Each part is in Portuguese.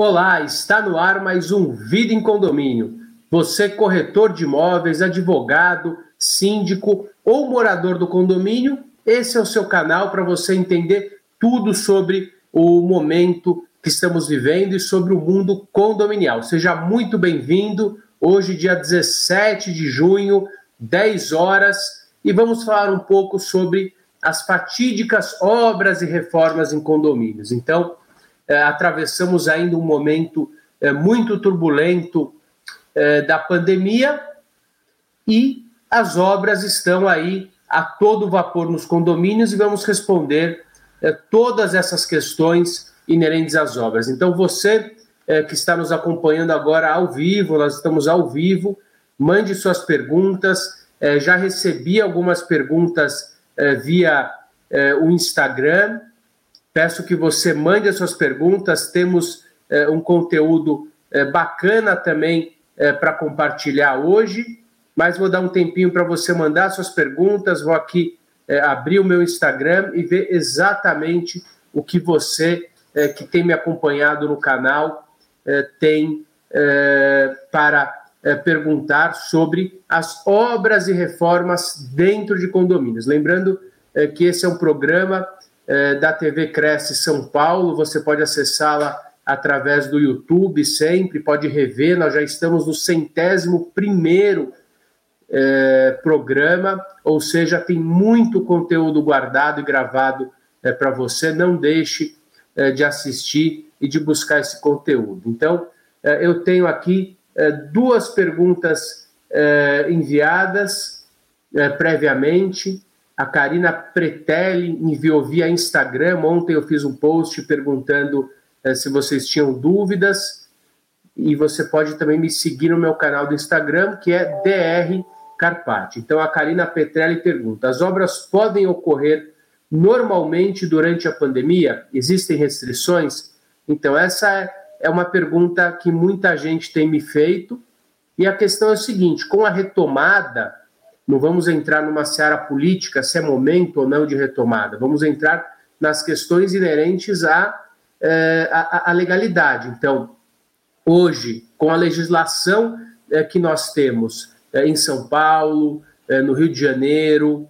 Olá, está no ar mais um Vida em Condomínio. Você, corretor de imóveis, advogado, síndico ou morador do condomínio, esse é o seu canal para você entender tudo sobre o momento que estamos vivendo e sobre o mundo condominial. Seja muito bem-vindo. Hoje, dia 17 de junho, 10 horas, e vamos falar um pouco sobre as fatídicas obras e reformas em condomínios. Então, atravessamos ainda um momento é, muito turbulento é, da pandemia e as obras estão aí a todo vapor nos condomínios e vamos responder todas essas questões inerentes às obras. Então, você que está nos acompanhando agora ao vivo, nós estamos ao vivo, mande suas perguntas. já recebi algumas perguntas via o Instagram Peço que você mande as suas perguntas. Temos é, um conteúdo é, bacana também é, para compartilhar hoje, mas vou dar um tempinho para você mandar suas perguntas. Vou aqui abrir o meu Instagram e ver exatamente o que você que tem me acompanhado no canal tem para perguntar sobre as obras e reformas dentro de condomínios. Lembrando que esse é um programa é, da TV Cresce São Paulo. Você pode acessá-la através do YouTube sempre, pode rever. Nós já estamos no centésimo primeiro é, programa, ou seja, tem muito conteúdo guardado e gravado é, para você. Não deixe é, de assistir e de buscar esse conteúdo. Então, é, eu tenho aqui duas perguntas enviadas previamente. A Karina Pretelli enviou via Instagram. Ontem eu fiz um post perguntando eh, se vocês tinham dúvidas. E você pode também me seguir no meu canal do Instagram, que é DR Carpati. Então a Karina Petrelli pergunta: as obras podem ocorrer normalmente durante a pandemia? Existem restrições? Então, essa é uma pergunta que muita gente tem me feito. E a questão é a seguinte: com a retomada não vamos entrar numa seara política, se é momento ou não de retomada. Vamos entrar nas questões inerentes à, é, à, à legalidade. Então, hoje, com a legislação é, que nós temos é, em São Paulo, no Rio de Janeiro,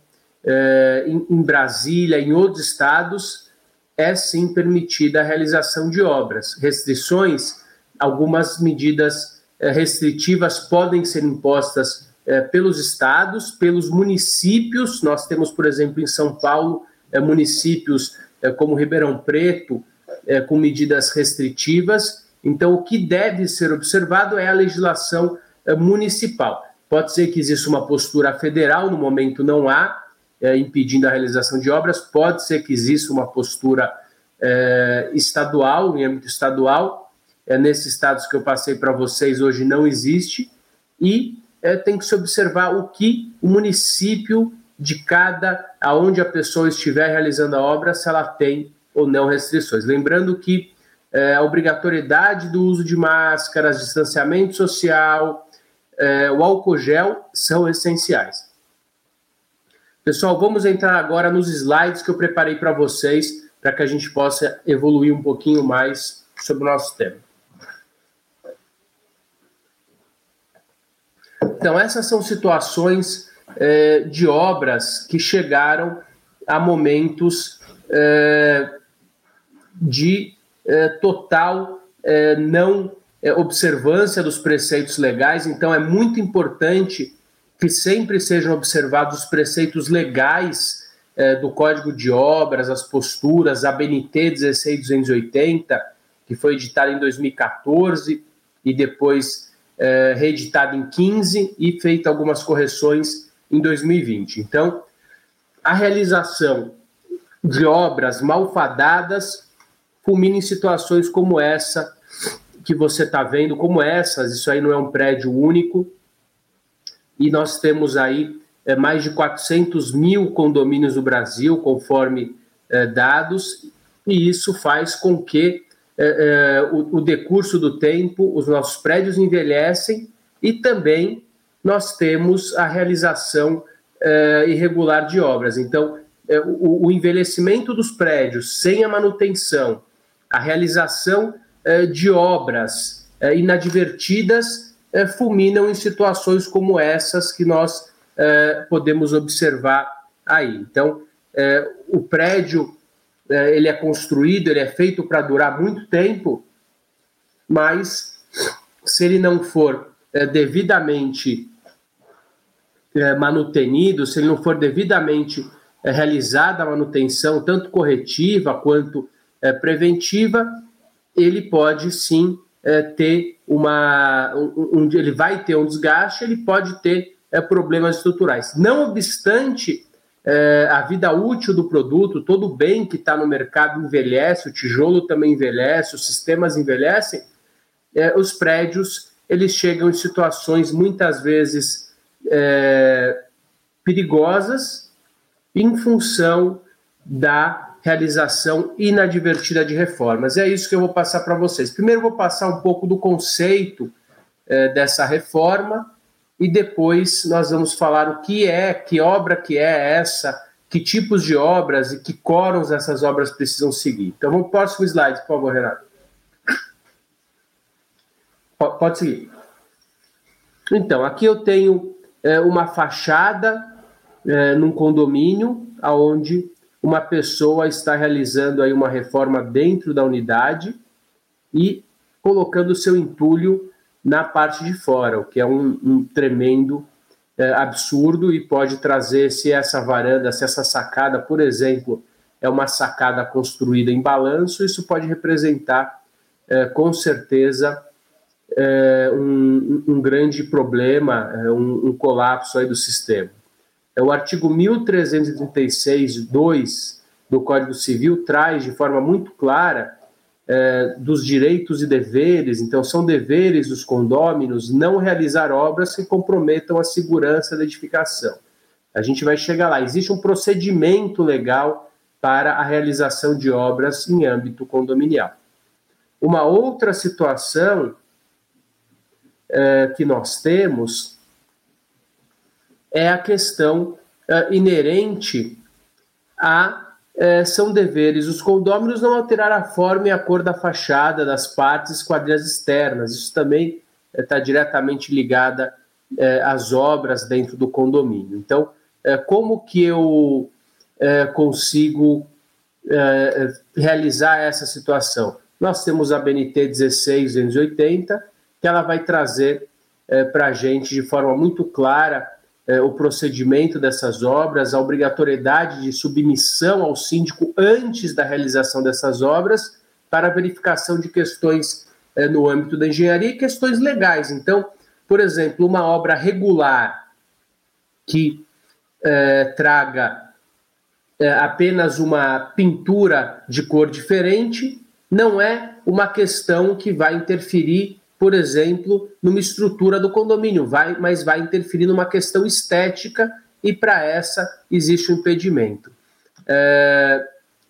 em, Brasília, em outros estados, é sim permitida a realização de obras. Restrições, algumas medidas restritivas podem ser impostas é, pelos estados, pelos municípios. Nós temos, por exemplo, em São Paulo, é, municípios é, como Ribeirão Preto, é, com medidas restritivas. Então, o que deve ser observado é a legislação é, municipal. Pode ser que exista uma postura federal, no momento não há, impedindo a realização de obras, pode ser que exista uma postura estadual, em âmbito estadual. nesses estados que eu passei para vocês, hoje não existe. E é, tem que se observar o que o município de cada, aonde a pessoa estiver realizando a obra, se ela tem ou não restrições. Lembrando que é, a obrigatoriedade do uso de máscaras, distanciamento social, é, o álcool gel são essenciais. Pessoal, vamos entrar agora nos slides que eu preparei para vocês, para que a gente possa evoluir um pouquinho mais sobre o nosso tema. Então, essas são situações é, de obras que chegaram a momentos é, de é, total não observância dos preceitos legais. Então, é muito importante que sempre sejam observados os preceitos legais do Código de Obras, as posturas, a BNT 16280, que foi editada em 2014 e depois é, reeditado em 15 e feito algumas correções em 2020. Então, a realização de obras malfadadas culmina em situações como essa que você está vendo, como essas, isso aí não é um prédio único, e nós temos aí é, mais de 400 mil condomínios no Brasil, conforme é, dados, e isso faz com que é, é, o, o decurso do tempo, os nossos prédios envelhecem e também nós temos a realização é, irregular de obras. Então, o, o, envelhecimento dos prédios sem a manutenção, a realização de obras inadvertidas fulminam em situações como essas que nós podemos observar aí. Então, o prédio ele é construído, ele é feito para durar muito tempo, mas se ele não for devidamente manutenido, se ele não for devidamente é realizada a manutenção, tanto corretiva quanto é, preventiva, ele pode sim é, ter uma. Um, ele vai ter um desgaste, ele pode ter é, problemas estruturais. Não obstante, é, a vida útil do produto, todo o bem que está no mercado envelhece, o tijolo também envelhece, os sistemas envelhecem, é, os prédios eles chegam em situações muitas vezes é, perigosas em função da realização inadvertida de reformas. É isso que eu vou passar para vocês. Primeiro, vou passar um pouco do conceito eh, dessa reforma e depois nós vamos falar o que é, que obra que é essa, que tipos de obras e que quórums essas obras precisam seguir. Então, vamos para o próximo slide, por favor, Renato. Pode seguir. Então, aqui eu tenho é, uma fachada é, num condomínio onde uma pessoa está realizando aí uma reforma dentro da unidade e colocando seu entulho na parte de fora, o que é um, um tremendo é, absurdo e pode trazer, se essa varanda, se essa sacada, por exemplo, é uma sacada construída em balanço, isso pode representar, é, com certeza, é, um, um, grande problema, é, um, um colapso aí do sistema. É o artigo 1336.2 do Código Civil traz de forma muito clara é, dos direitos e deveres, então são deveres dos condôminos não realizar obras que comprometam a segurança da edificação. A gente vai chegar lá. Existe um procedimento legal para a realização de obras em âmbito condominial. Uma outra situação é, que nós temos é a questão uh, inerente a uh, são deveres os condôminos não alterar a forma e a cor da fachada das partes quadrilhas externas. Isso também está uh, diretamente ligada eh, às obras dentro do condomínio. Então, como que eu consigo realizar essa situação? Nós temos a BNT 16280, que ela vai trazer para a gente de forma muito clara é, o procedimento dessas obras, a obrigatoriedade de submissão ao síndico antes da realização dessas obras, para verificação de questões é, no âmbito da engenharia e questões legais. Então, por exemplo, uma obra regular que é, traga é, apenas uma pintura de cor diferente não é uma questão que vai interferir por exemplo, numa estrutura do condomínio, vai, mas vai interferir numa questão estética e para essa existe um impedimento.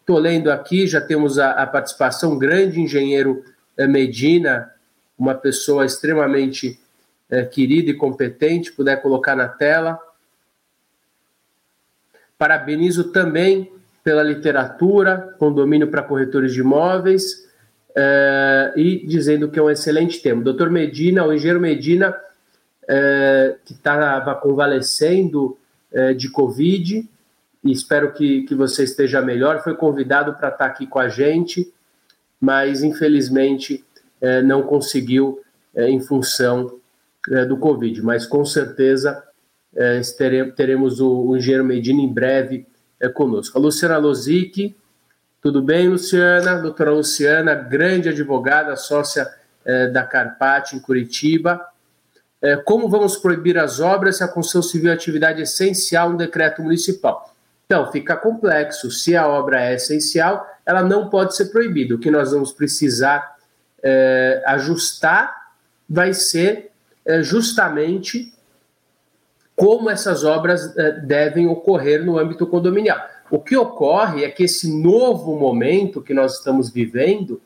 Estou é, lendo aqui, já temos a, a participação, grande engenheiro é, Medina, uma pessoa extremamente é, querida e competente, puder colocar na tela. Parabenizo também pela literatura, condomínio para corretores de imóveis uh, e dizendo que é um excelente tema. Doutor Medina, o engenheiro Medina, uh, que estava convalescendo uh, de Covid, e espero que, que você esteja melhor, foi convidado para estar tá aqui com a gente, mas infelizmente não conseguiu em função do Covid. Mas com certeza teremos o, o engenheiro Medina em breve conosco. A Luciana Lozic, tudo bem, Luciana? Doutora Luciana, grande advogada, sócia eh, da Carpate em Curitiba. Eh, como vamos proibir as obras se a construção civil é atividade essencial no decreto municipal? Então, fica complexo. Se a obra é essencial, ela não pode ser proibida. O que nós vamos precisar eh, ajustar vai ser justamente como essas obras devem ocorrer no âmbito condominial. O que ocorre é que esse novo momento que nós estamos vivendo,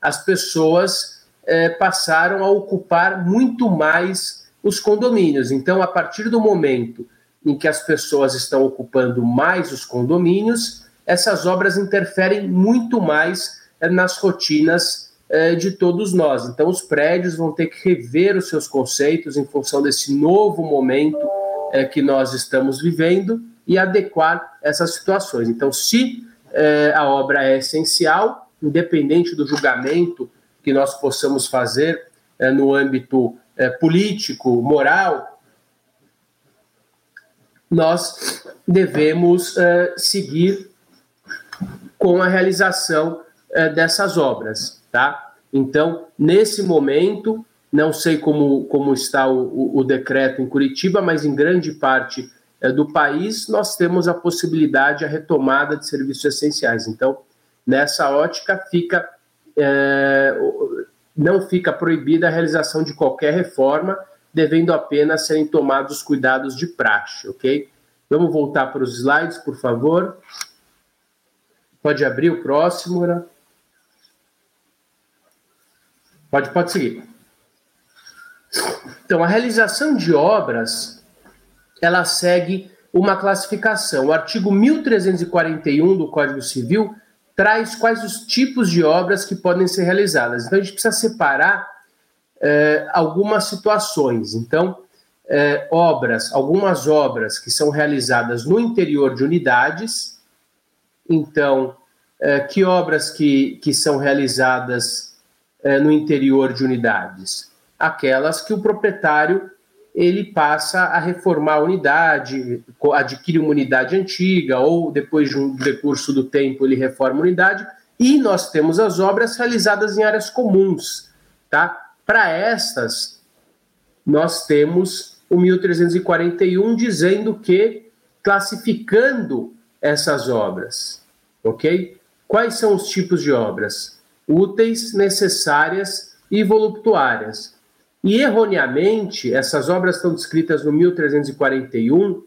as pessoas é, passaram a ocupar muito mais os condomínios. Então, a partir do momento em que as pessoas estão ocupando mais os condomínios, essas obras interferem muito mais é, nas rotinas é, de todos nós. Então, os prédios vão ter que rever os seus conceitos em função desse novo momento que nós estamos vivendo e adequar essas situações. Então, se é, a obra é essencial, independente do julgamento que nós possamos fazer é, no âmbito é, político, moral, nós devemos seguir com a realização dessas obras, tá? Então, nesse momento, não sei como, como está o, o, o decreto em Curitiba, mas em grande parte do país nós temos a possibilidade, a retomada de serviços essenciais. Então, nessa ótica, fica é, não fica proibida a realização de qualquer reforma, devendo apenas serem tomados cuidados de praxe, ok? Vamos voltar para os slides, por favor. Pode abrir o próximo, né? Pode, pode seguir. Então, a realização de obras, ela segue uma classificação. O artigo 1341 do Código Civil traz quais os tipos de obras que podem ser realizadas. Então, a gente precisa separar é, algumas situações. Então, é, obras, algumas obras que são realizadas no interior de unidades. Então, é, que obras que, que são realizadas no interior de unidades? Aquelas que o proprietário ele passa a reformar a unidade, adquire uma unidade antiga, ou depois de um decurso do tempo ele reforma a unidade, e nós temos as obras realizadas em áreas comuns. Tá? Para estas, nós temos o 1341 dizendo que, classificando essas obras, ok? Quais são os tipos de obras? Úteis, necessárias e voluptuárias. E erroneamente, essas obras estão descritas no 1341,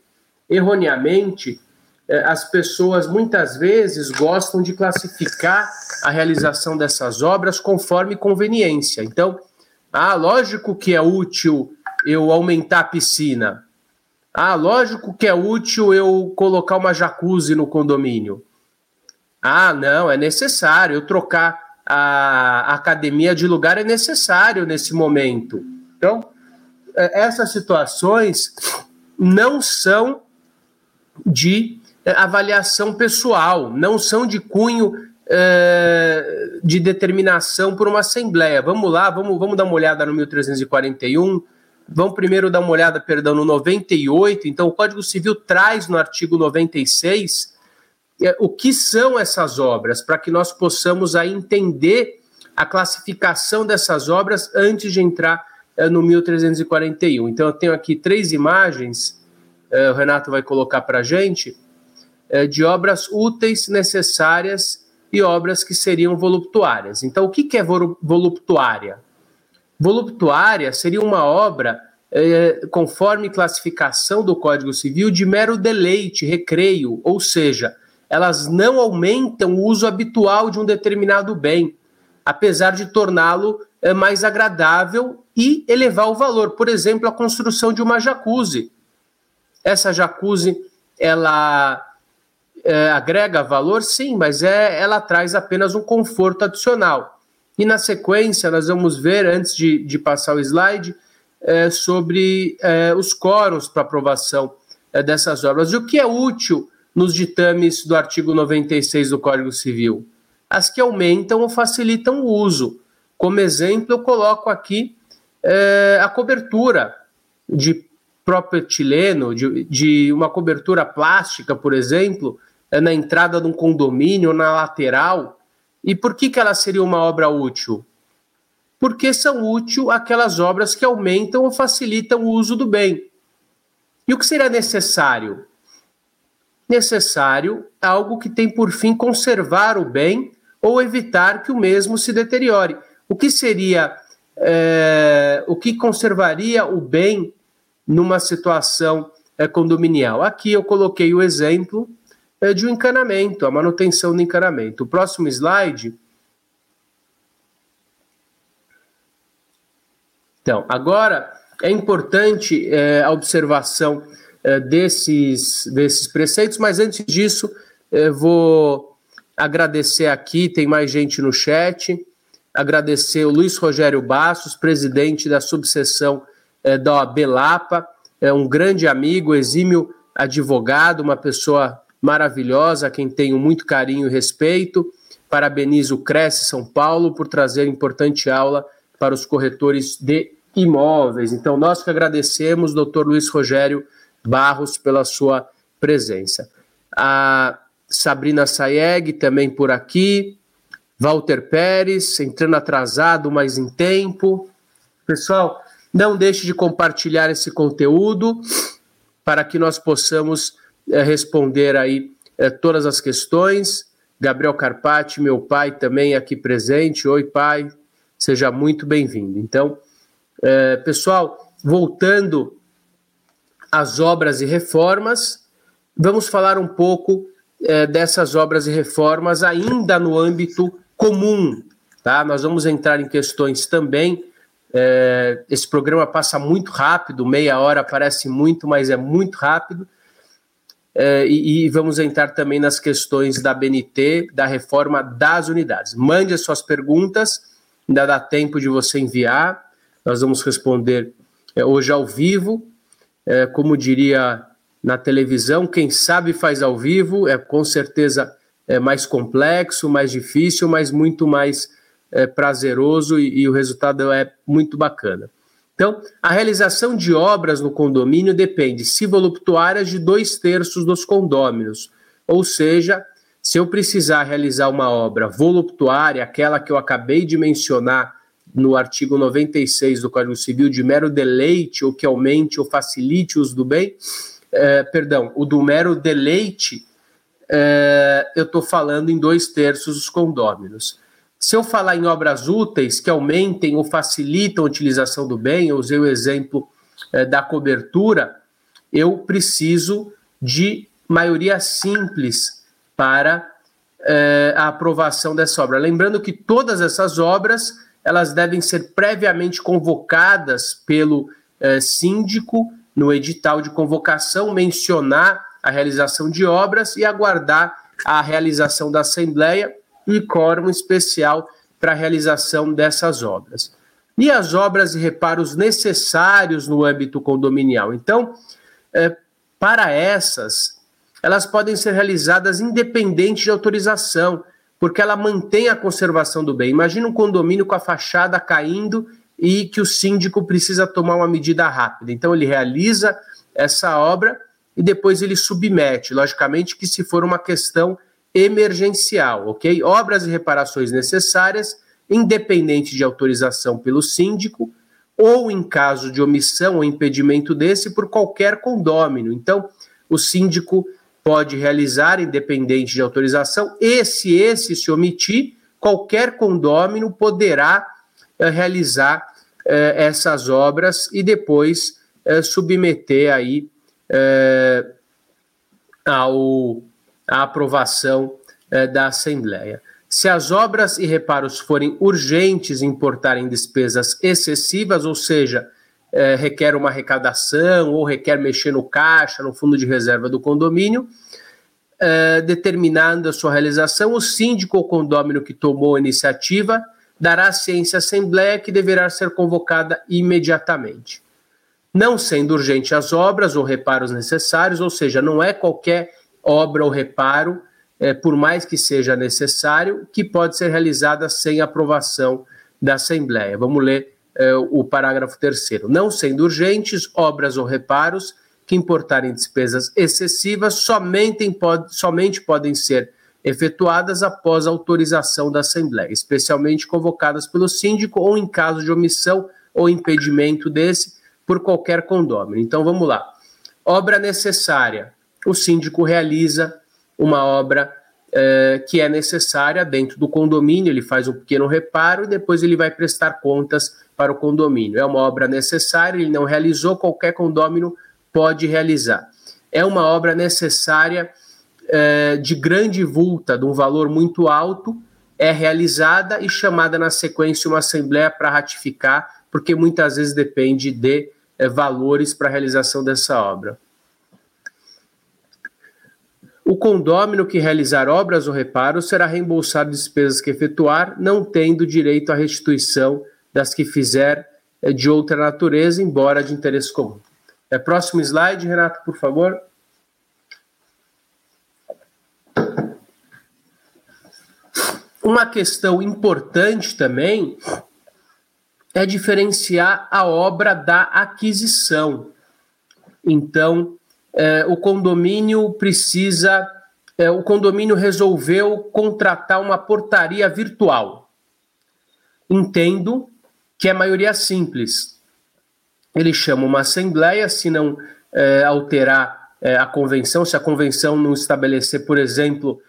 erroneamente, eh, as pessoas muitas vezes gostam de classificar a realização dessas obras conforme conveniência. Então, ah, lógico que é útil eu aumentar a piscina. Ah, lógico que é útil eu colocar uma jacuzzi no condomínio. Ah, não, é necessário eu trocar a academia de lugar é necessário nesse momento. Então, é, essas situações não são de é, avaliação pessoal, não são de cunho é, de determinação por uma assembleia. Vamos lá, vamos, vamos dar uma olhada no 1341. Vamos primeiro dar uma olhada, perdão, no 98. Então, o Código Civil traz no artigo 96 é, o que são essas obras, para que nós possamos aí entender a classificação dessas obras antes de entrar é, no 1341. Então, eu tenho aqui três imagens, é, o Renato vai colocar para a gente, de obras úteis, necessárias e obras que seriam voluptuárias. Então, o que, que é voluptuária? Voluptuária seria uma obra conforme classificação do Código Civil, de mero deleite, recreio, ou seja, elas não aumentam o uso habitual de um determinado bem, apesar de torná-lo é, mais agradável e elevar o valor. Por exemplo, a construção de uma jacuzzi. Essa jacuzzi, ela é, agrega valor? Sim, mas é, ela traz apenas um conforto adicional. E na sequência, nós vamos ver, antes de, de passar o slide, é, sobre é, os quóruns para aprovação dessas obras. E o que é útil nos ditames do artigo 96 do Código Civil? As que aumentam ou facilitam o uso. Como exemplo, eu coloco aqui é, a cobertura de propietileno, de, de uma cobertura plástica, por exemplo, é, na entrada de um condomínio, na lateral. E por que, que ela seria uma obra útil? Porque são úteis aquelas obras que aumentam ou facilitam o uso do bem. E o que seria necessário? Necessário algo que tem por fim conservar o bem ou evitar que o mesmo se deteriore. O que seria, é, o que conservaria o bem numa situação é, condominial? Aqui eu coloquei o exemplo é, de um encanamento, a manutenção do encanamento. O próximo slide. Então, agora é importante é, a observação desses, desses preceitos, mas antes disso, é, vou agradecer aqui, tem mais gente no chat, agradecer o Luiz Rogério Bastos, presidente da subseção é, da OAB Lapa, é um grande amigo, exímio advogado, uma pessoa maravilhosa, a quem tenho muito carinho e respeito. Parabenizo o Cresce São Paulo por trazer importante aula para os corretores de imóveis. Então, nós que agradecemos, doutor Luiz Rogério Barros, pela sua presença. A Sabrina Sayeg também por aqui. Walter Pérez, entrando atrasado, mas em tempo. Pessoal, não deixe de compartilhar esse conteúdo para que nós possamos é, responder aí é, todas as questões. Gabriel Carpati, meu pai, também aqui presente. Oi, pai, seja muito bem-vindo. Então, é, pessoal, voltando às obras e reformas, vamos falar um pouco é, dessas obras e reformas ainda no âmbito comum. Tá? Nós vamos entrar em questões também. É, esse programa passa muito rápido, meia hora parece muito, mas é muito rápido. É, e, e, vamos entrar também nas questões da BNT, da reforma das unidades. Mande as suas perguntas, ainda dá tempo de você enviar. Nós vamos responder é, hoje ao vivo. É, como diria na televisão, quem sabe faz ao vivo, é com certeza é mais complexo, mais difícil, mas muito mais é, prazeroso e, e o resultado é muito bacana. Então, a realização de obras no condomínio depende, se voluptuárias, de dois terços dos condôminos. Ou seja, se eu precisar realizar uma obra voluptuária, aquela que eu acabei de mencionar no artigo 96 do Código Civil, de mero deleite, ou que aumente ou facilite o uso do bem, é, perdão, o do mero deleite, é, eu estou falando em dois terços dos condôminos. Se eu falar em obras úteis que aumentem ou facilitam a utilização do bem, eu usei o exemplo é, da cobertura, eu preciso de maioria simples para é, a aprovação dessa obra. Lembrando que todas essas obras elas devem ser previamente convocadas pelo é, síndico no edital de convocação, mencionar a realização de obras e aguardar a realização da Assembleia e quórum especial para a realização dessas obras. E as obras e reparos necessários no âmbito condominial. Então, é, para essas, elas podem ser realizadas independente de autorização, porque ela mantém a conservação do bem. Imagina um condomínio com a fachada caindo e que o síndico precisa tomar uma medida rápida. Então, ele realiza essa obra e depois ele submete. Logicamente que se for uma questão emergencial, ok? Obras e reparações necessárias, independente de autorização pelo síndico, ou em caso de omissão ou impedimento desse, por qualquer condômino. Então, o síndico pode realizar, independente de autorização, e se esse se omitir, qualquer condômino poderá eh, realizar eh, essas obras e depois eh, submeter aí ao aprovação da Assembleia. Se as obras e reparos forem urgentes importarem despesas excessivas, ou seja, eh, requer uma arrecadação ou requer mexer no caixa, no fundo de reserva do condomínio, eh, determinando a sua realização, o síndico ou condômino que tomou a iniciativa dará ciência à Assembleia que deverá ser convocada imediatamente. Não sendo urgente as obras ou reparos necessários, ou seja, não é qualquer obra ou reparo, é, por mais que seja necessário, que pode ser realizada sem aprovação da Assembleia. Vamos ler é, o parágrafo terceiro. Não sendo urgentes, obras ou reparos que importarem despesas excessivas somente, pode, somente podem ser efetuadas após autorização da Assembleia, especialmente convocadas pelo síndico ou em caso de omissão ou impedimento desse por qualquer condômino. Então vamos lá. Obra necessária o síndico realiza uma obra é, que é necessária dentro do condomínio, ele faz um pequeno reparo e depois ele vai prestar contas para o condomínio. É uma obra necessária, ele não realizou, qualquer condômino pode realizar. É uma obra necessária é, de grande vulta, de um valor muito alto, é realizada e chamada na sequência uma assembleia para ratificar, porque muitas vezes depende de é, valores para a realização dessa obra. o condômino que realizar obras ou reparos será reembolsado despesas que efetuar, não tendo direito à restituição das que fizer eh, de outra natureza, embora de interesse comum. É, próximo slide, Renato, por favor. Uma questão importante também é diferenciar a obra da aquisição. Então, é, o condomínio precisa, é, o condomínio resolveu contratar uma portaria virtual. Entendo que é maioria simples. Ele chama uma assembleia, se não é, alterar é, a convenção, se a convenção não estabelecer, por exemplo,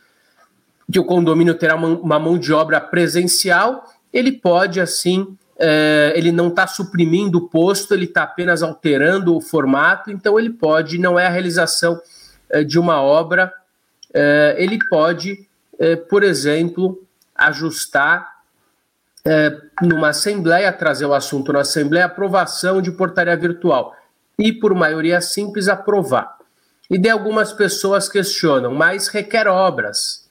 que o condomínio terá uma, uma mão de obra presencial, ele pode, assim, é, ele não está suprimindo o posto, ele está apenas alterando o formato, então ele pode, não é a realização é, de uma obra, é, ele pode, é, por exemplo, ajustar é, numa assembleia, trazer o assunto na assembleia, aprovação de portaria virtual e, por maioria simples, aprovar. E de algumas pessoas questionam, mas requer obras.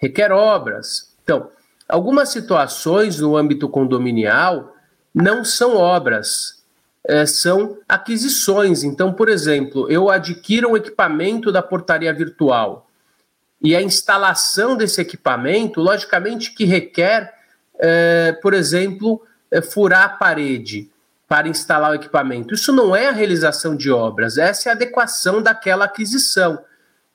Requer obras. Então, Algumas situações no âmbito condominial não são obras, é, são aquisições. Então, por exemplo, eu adquiro um equipamento da portaria virtual e a instalação desse equipamento, logicamente, que requer, é, por exemplo, é, furar a parede para instalar o equipamento. Isso não é a realização de obras, essa é a adequação daquela aquisição.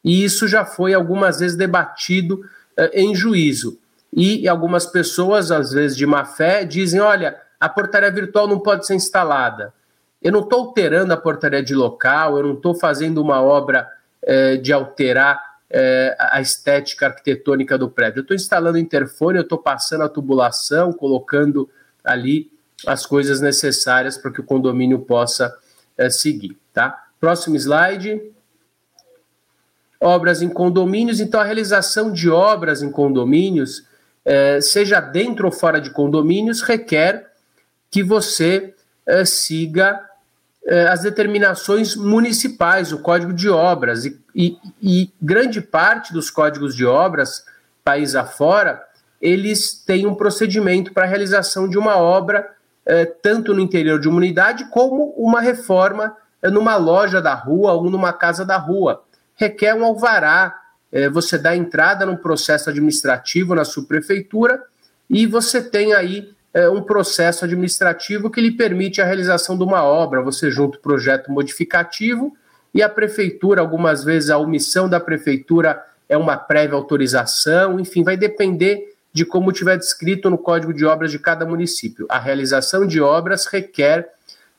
E isso já foi algumas vezes debatido é, em juízo. E algumas pessoas, às vezes de má fé, dizem: olha, a portaria virtual não pode ser instalada. Eu não estou alterando a portaria de local, eu não estou fazendo uma obra é, de alterar é, a estética arquitetônica do prédio. Eu estou instalando interfone, eu estou passando a tubulação, colocando ali as coisas necessárias para que o condomínio possa é, seguir. Tá? Próximo slide. Obras em condomínios. Então, a realização de obras em condomínios é, seja dentro ou fora de condomínios, requer que você é, siga as determinações municipais, o Código de Obras. E, e, e, grande parte dos códigos de obras, país afora, eles têm um procedimento para a realização de uma obra, é, tanto no interior de uma unidade, como uma reforma é, numa loja da rua ou numa casa da rua. Requer um alvará é, você dá entrada num processo administrativo na subprefeitura e você tem aí é, um processo administrativo que lhe permite a realização de uma obra. Você junta o projeto modificativo e a prefeitura, algumas vezes a omissão da prefeitura é uma prévia autorização, enfim, vai depender de como tiver descrito no Código de Obras de cada município. A realização de obras requer,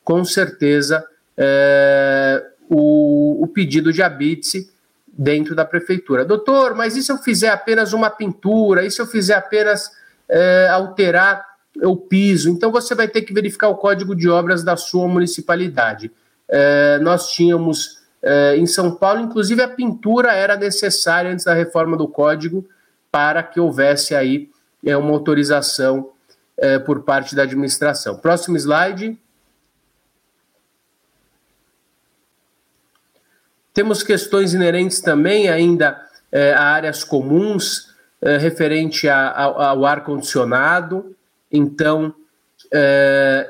com certeza, é, o, o pedido de habite dentro da prefeitura. Doutor, mas e se eu fizer apenas uma pintura? E se eu fizer apenas é, alterar o piso? Então você vai ter que verificar o código de obras da sua municipalidade. É, nós tínhamos é, em São Paulo, inclusive a pintura era necessária antes da reforma do código para que houvesse aí é, uma autorização é, por parte da administração. Próximo slide. Temos questões inerentes também ainda é, a áreas comuns, é, referente a, a, ao ar-condicionado. Então, é,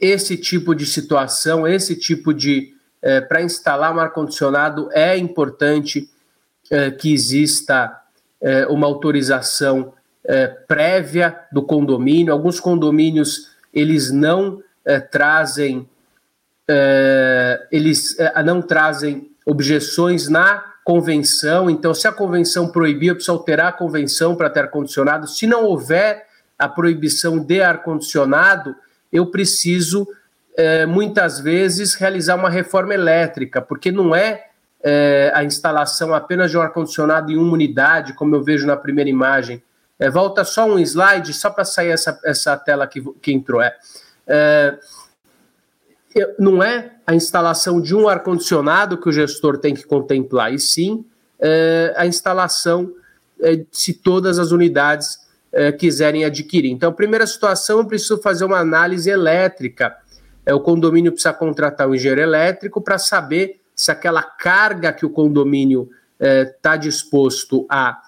esse tipo de situação, esse tipo de. Para instalar um ar-condicionado, é importante que exista uma autorização prévia do condomínio. Alguns condomínios eles não trazem eles não trazem objeções na convenção. Então, se a convenção proibir, eu preciso alterar a convenção para ter ar-condicionado. Se não houver a proibição de ar-condicionado, eu preciso, é, muitas vezes, realizar uma reforma elétrica, porque não é, é a instalação apenas de um ar-condicionado em uma unidade, como eu vejo na primeira imagem. É, volta só um slide, só para sair essa, essa tela que, que entrou. É, é não é a instalação de um ar-condicionado que o gestor tem que contemplar, e sim é, a instalação se todas as unidades é, quiserem adquirir. Então, primeira situação, eu preciso fazer uma análise elétrica. É, o condomínio precisa contratar um engenheiro elétrico para saber se aquela carga que o condomínio está disposto a,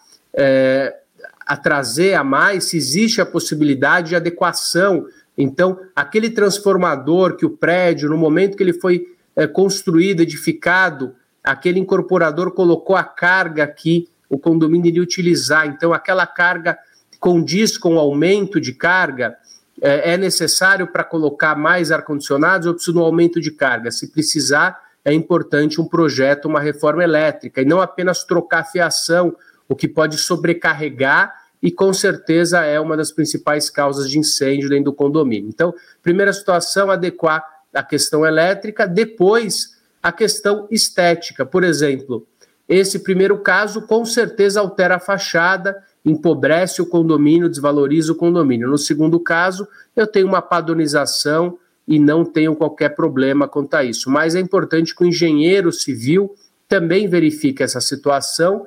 a trazer a mais, se existe a possibilidade de adequação. Então, aquele transformador que o prédio, no momento que ele foi construído, edificado, aquele incorporador colocou a carga que o condomínio iria utilizar. Então, aquela carga condiz com o aumento de carga, é, é necessário para colocar mais ar-condicionados ou precisa de um aumento de carga? Se precisar, é importante um projeto, uma reforma elétrica, e não apenas trocar fiação, o que pode sobrecarregar e com certeza é uma das principais causas de incêndio dentro do condomínio. Então, primeira situação, adequar a questão elétrica, depois a questão estética. Por exemplo, esse primeiro caso com certeza altera a fachada, empobrece o condomínio, desvaloriza o condomínio. No segundo caso, eu tenho uma padronização e não tenho qualquer problema quanto a isso. Mas é importante que o engenheiro civil também verifique essa situação,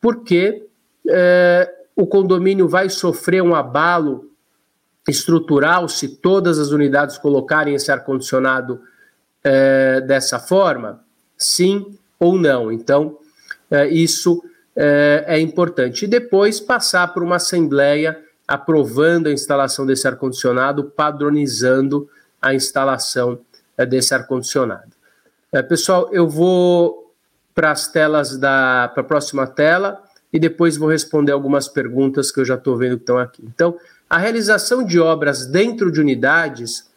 porque é, o condomínio vai sofrer um abalo estrutural se todas as unidades colocarem esse ar-condicionado é, dessa forma? Sim ou não? Então, é, isso é, é importante. E depois passar por uma assembleia aprovando a instalação desse ar-condicionado, padronizando a instalação é, desse ar-condicionado. É, pessoal, eu vou para as telas da para a próxima tela e depois vou responder algumas perguntas que eu já estou vendo que estão aqui. Então, a realização de obras dentro de unidades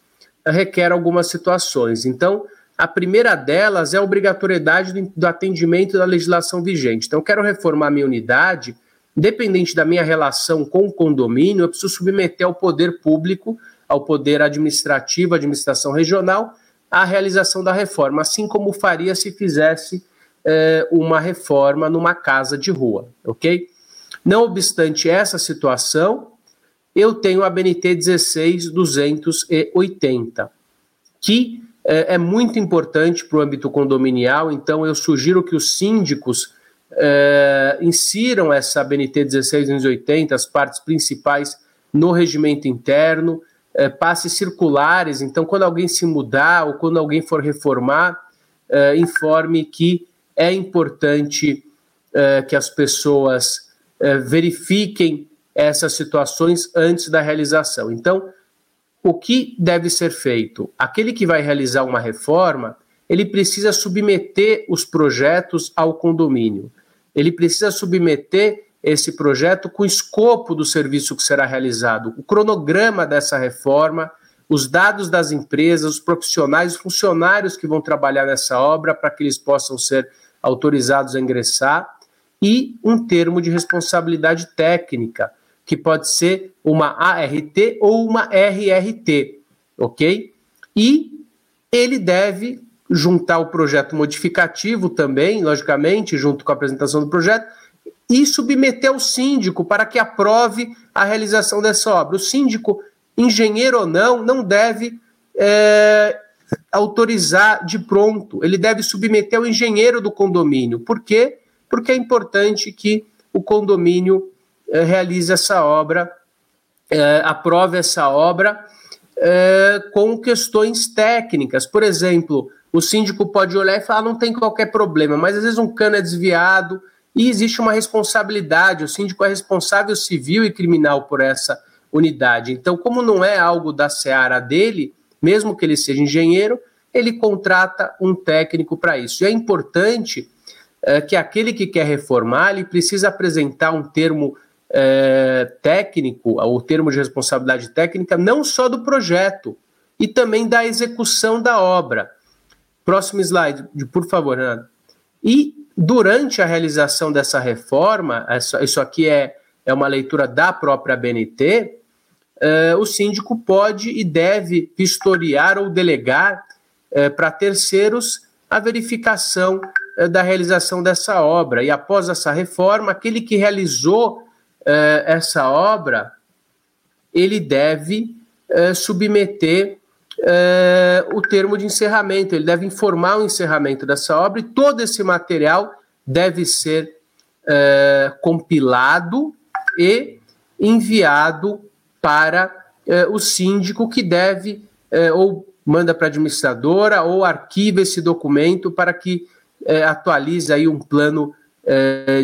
requer algumas situações. Então, a primeira delas é a obrigatoriedade do atendimento da legislação vigente. Então, eu quero reformar minha unidade, independente da minha relação com o condomínio, eu preciso submeter ao poder público, ao poder administrativo, administração regional, a realização da reforma, assim como faria se fizesse é, uma reforma numa casa de rua, ok? Não obstante essa situação, eu tenho a BNT 16280, que é, é muito importante para o âmbito condominial, então eu sugiro que os síndicos é, insiram essa BNT 16280, as partes principais, no regimento interno, é, circulares, então quando alguém se mudar ou quando alguém for reformar, é, informe que é importante é, que as pessoas é, verifiquem essas situações antes da realização. Então, o que deve ser feito? Aquele que vai realizar uma reforma, ele precisa submeter os projetos ao condomínio. Ele precisa submeter esse projeto com o escopo do serviço que será realizado, o cronograma dessa reforma, os dados das empresas, os profissionais, os funcionários que vão trabalhar nessa obra para que eles possam ser autorizados a ingressar e um termo de responsabilidade técnica que pode ser uma ART ou uma RRT, ok? E ele deve juntar o projeto modificativo também, logicamente, junto com a apresentação do projeto, e submeter ao síndico para que aprove a realização dessa obra. O síndico, engenheiro ou não, não deve é, autorizar de pronto, ele deve submeter ao engenheiro do condomínio. Por quê? Porque é importante que o condomínio eh, realize essa obra, eh, aprove essa obra eh, com questões técnicas. Por exemplo, o síndico pode olhar e falar: não tem qualquer problema, mas às vezes um cano é desviado e existe uma responsabilidade. O síndico é responsável civil e criminal por essa unidade. Então, como não é algo da seara dele, mesmo que ele seja engenheiro, ele contrata um técnico para isso. E é importante é, que aquele que quer reformar, ele precisa apresentar um termo é, técnico, o termo de responsabilidade técnica, não só do projeto, e também da execução da obra. Próximo slide, por favor, Renato. E durante a realização dessa reforma, isso aqui é, é uma leitura da própria BNT, é, o síndico pode e deve vistoriar ou delegar é, para terceiros a verificação é, da realização dessa obra. E após essa reforma, aquele que realizou eh, essa obra, ele deve eh, submeter eh, o termo de encerramento, ele deve informar o encerramento dessa obra e todo esse material deve ser compilado e enviado para o síndico que deve ou manda para a administradora ou arquiva esse documento para que atualize aí um plano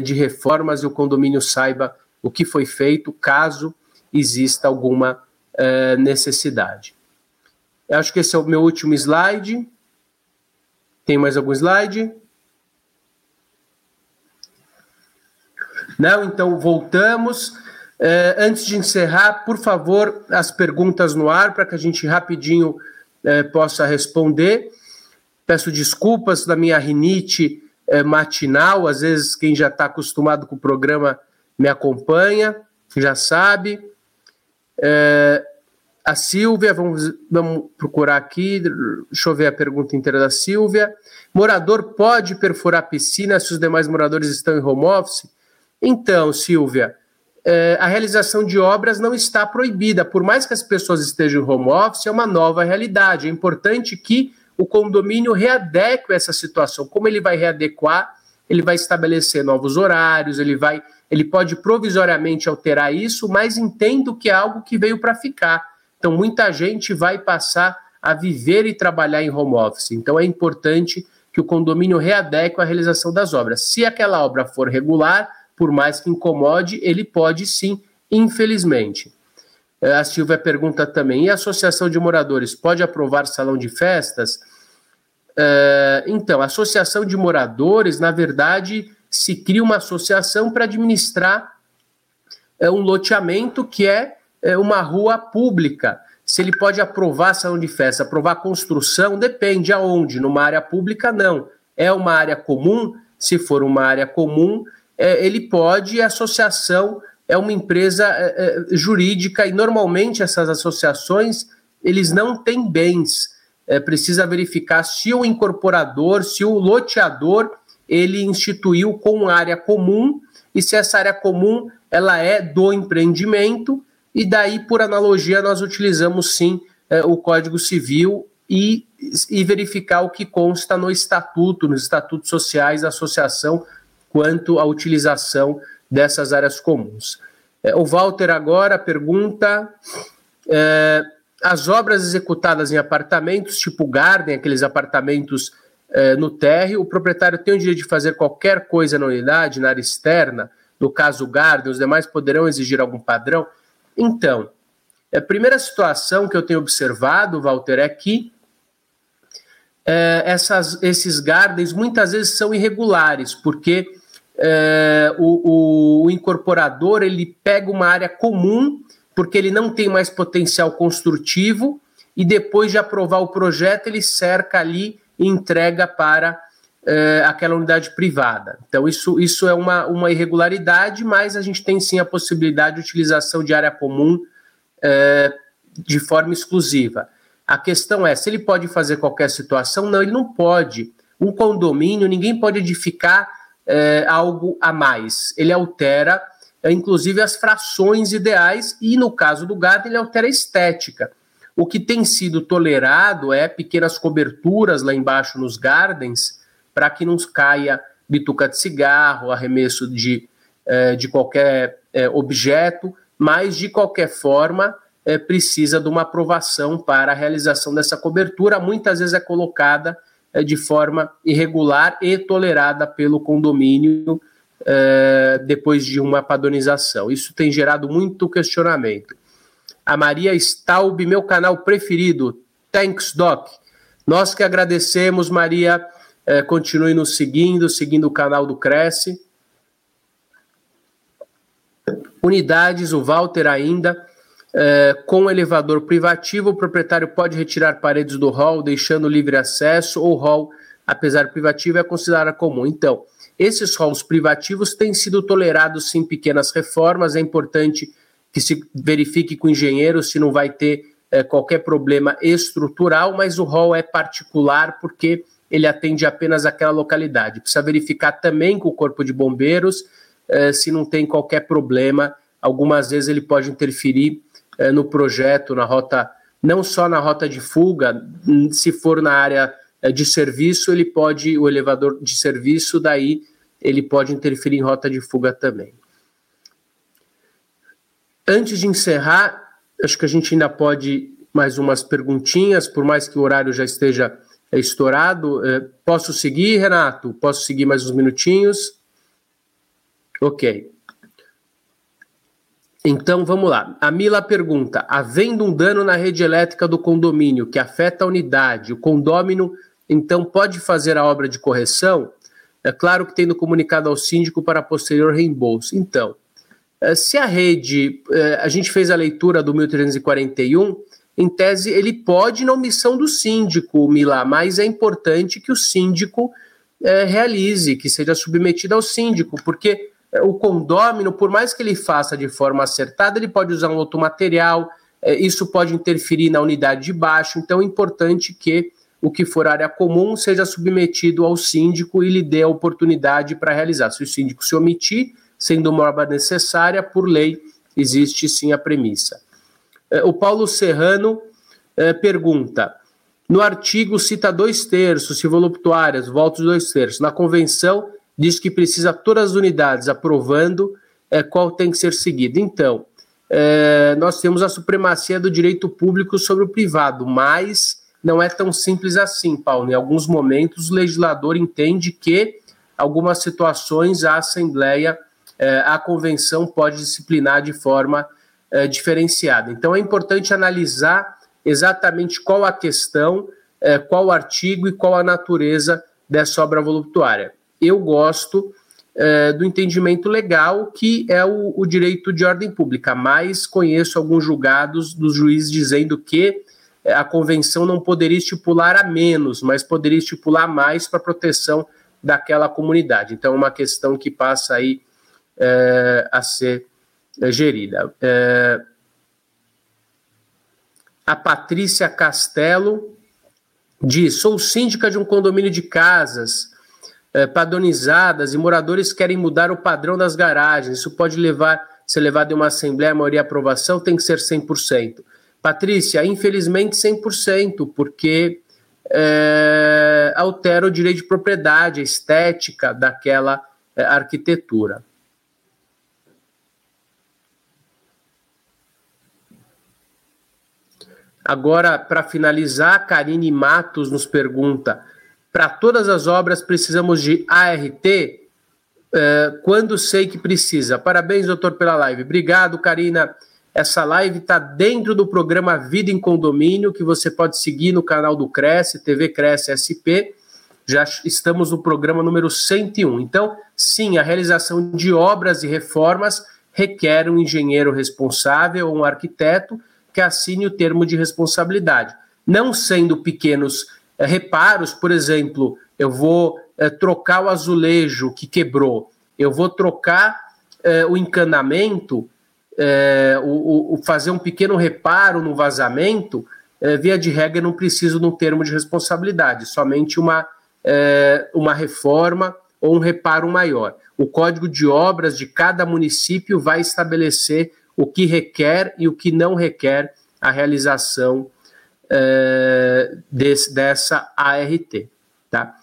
de reformas e o condomínio saiba o que foi feito, caso exista alguma é, necessidade. Eu acho que esse é o meu último slide. Tem mais algum slide? Não, então voltamos. É, antes de encerrar, por favor, as perguntas no ar para que a gente rapidinho é, possa responder. Peço desculpas da minha rinite matinal, às vezes quem já está acostumado com o programa me acompanha, já sabe. É, a Silvia, vamos, vamos procurar aqui, deixa eu ver a pergunta inteira da Silvia. Morador pode perfurar piscina se os demais moradores estão em home office? Então, Silvia, é, a realização de obras não está proibida. Por mais que as pessoas estejam em home office, é uma nova realidade. É importante que o condomínio readeque essa situação. Como ele vai readequar? Ele vai estabelecer novos horários, ele vai, ele pode provisoriamente alterar isso, mas entendo que é algo que veio para ficar. Então, muita gente vai passar a viver e trabalhar em home office. Então, é importante que o condomínio readeque a realização das obras. Se aquela obra for regular, por mais que incomode, ele pode sim, infelizmente. É, a Silvia pergunta também: e a associação de moradores pode aprovar salão de festas? É, então, a associação de moradores, na verdade, se cria uma associação para administrar é, um loteamento que é, é uma rua pública. Se ele pode aprovar salão de festa, aprovar construção, depende aonde. Numa área pública, não. É uma área comum. Se for uma área comum, é, ele pode, a associação é uma empresa é, é, jurídica e normalmente essas associações eles não têm bens. É, precisa verificar se o incorporador, se o loteador ele instituiu com área comum e se essa área comum ela é do empreendimento e daí por analogia nós utilizamos sim é, o Código Civil e, e verificar o que consta no estatuto, nos estatutos sociais da associação quanto à utilização dessas áreas comuns. É, o Walter agora pergunta: é, as obras executadas em apartamentos, tipo Garden, aqueles apartamentos é, no térreo, o proprietário tem o direito de fazer qualquer coisa na unidade, na área externa, no caso Garden, os demais poderão exigir algum padrão? Então, a primeira situação que eu tenho observado, Walter, é que é, essas, esses gardens muitas vezes são irregulares, porque é, o, o, incorporador ele pega uma área comum, porque ele não tem mais potencial construtivo, e depois de aprovar o projeto, ele cerca ali e entrega para é, aquela unidade privada. Então, isso, isso é uma, uma irregularidade, mas a gente tem sim a possibilidade de utilização de área comum é, de forma exclusiva. A questão é: se ele pode fazer qualquer situação? Não, ele não pode. Um condomínio, ninguém pode edificar é, algo a mais. Ele altera, inclusive, as frações ideais e, no caso do gato, ele altera a estética. O que tem sido tolerado é pequenas coberturas lá embaixo nos gardens para que não caia bituca de cigarro, arremesso de, é, de qualquer é, objeto, mas de qualquer forma é, precisa de uma aprovação para a realização dessa cobertura. Muitas vezes é colocada de forma irregular e tolerada pelo condomínio depois de uma padronização. Isso tem gerado muito questionamento. A Maria Staub, meu canal preferido. Thanks, Doc. Nós que agradecemos, Maria. É, continue nos seguindo, seguindo o canal do Cresce. Unidades, o Walter ainda. É, com elevador privativo, o proprietário pode retirar paredes do hall, deixando livre acesso, ou hall, apesar privativo, é considerado comum. Então, esses halls privativos têm sido tolerados sim pequenas reformas, é importante que se verifique com o engenheiro se não vai ter é, qualquer problema estrutural, mas o hall é particular porque ele atende apenas aquela localidade. Precisa verificar também com o Corpo de Bombeiros é, se não tem qualquer problema. Algumas vezes ele pode interferir é, no projeto, na rota, não só na rota de fuga, se for na área de serviço, ele pode, o elevador de serviço, daí ele pode interferir em rota de fuga também. Antes de encerrar, acho que a gente ainda pode mais umas perguntinhas, por mais que o horário já esteja é, estourado. É, posso seguir, Renato? Posso seguir mais uns minutinhos? Ok. Então vamos lá. A Mila pergunta: havendo um dano na rede elétrica do condomínio que afeta a unidade, o condômino então pode fazer a obra de correção? É claro que tendo comunicado ao síndico para posterior reembolso. Então, se a rede, eh, a gente fez a leitura do 1341, em tese ele pode na omissão do síndico, Mila, mas é importante que o síndico é, realize, que seja submetido ao síndico, porque o condômino, por mais que ele faça de forma acertada, ele pode usar um outro material, é, isso pode interferir na unidade de baixo, então é importante que o que for área comum seja submetido ao síndico e lhe dê a oportunidade para realizar. Se o síndico se omitir, sendo uma obra necessária, por lei, existe sim a premissa. É, o Paulo Serrano pergunta: no artigo cita dois terços, se voluptuárias, votos dois terços. Na convenção diz que precisa todas as unidades aprovando é, qual tem que ser seguido. Então, nós temos a supremacia do direito público sobre o privado, mas não é tão simples assim, Paulo. Em alguns momentos, o legislador entende que algumas situações a Assembleia, a Convenção pode disciplinar de forma é, diferenciada. Então, é importante analisar exatamente qual a questão, é, qual o artigo e qual a natureza dessa obra voluptuária eu gosto é, do entendimento legal, que é o, direito de ordem pública, mas conheço alguns julgados dos juízes dizendo que é, a convenção não poderia estipular a menos, mas poderia estipular mais para proteção daquela comunidade. Então, é uma questão que passa aí é, a ser é, gerida. É, a Patrícia Castelo diz: sou síndica de um condomínio de casas é, padronizadas e moradores querem mudar o padrão das garagens. Isso pode levar, ser levado em uma assembleia, a maioria aprovação, tem que ser 100%. Patrícia, infelizmente 100%, porque é, altera o direito de propriedade, a estética daquela é, arquitetura. Agora, para finalizar, Karine Matos nos pergunta: para todas as obras precisamos de ART? Uh, quando sei que precisa. Parabéns, doutor, pela live. Obrigado, Karina. Essa live está dentro do programa Vida em Condomínio, que você pode seguir no canal do Cresce, TV Cresce SP. Já estamos no programa número 101. Então, sim, a realização de obras e reformas requer um engenheiro responsável ou um arquiteto que assine o termo de responsabilidade. Não sendo pequenos é, reparos, por exemplo, eu vou é, trocar o azulejo que quebrou, eu vou trocar é, o encanamento, o, fazer um pequeno reparo no vazamento, via de regra, não preciso de um termo de responsabilidade, somente uma, uma reforma ou um reparo maior. O Código de Obras de cada município vai estabelecer o que requer e o que não requer a realização é, desse, dessa ART. Tá?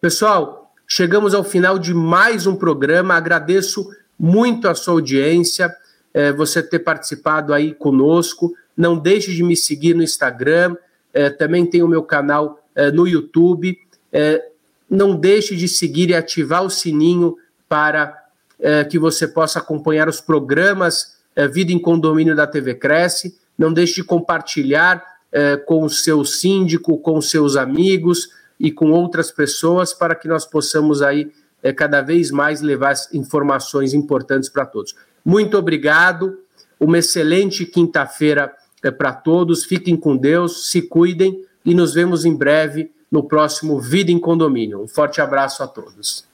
Pessoal, chegamos ao final de mais um programa. Agradeço muito a sua audiência, é, você ter participado aí conosco. Não deixe de me seguir no Instagram, é, também tem o meu canal no YouTube. Não deixe de seguir e ativar o sininho para que você possa acompanhar os programas Vida em Condomínio da TV Cresce. Não deixe de compartilhar é, com o seu síndico, com seus amigos e com outras pessoas para que nós possamos aí é, cada vez mais levar informações importantes para todos. Muito obrigado, uma excelente quinta-feira é, para todos, fiquem com Deus, se cuidem e nos vemos em breve no próximo Vida em Condomínio. Um forte abraço a todos.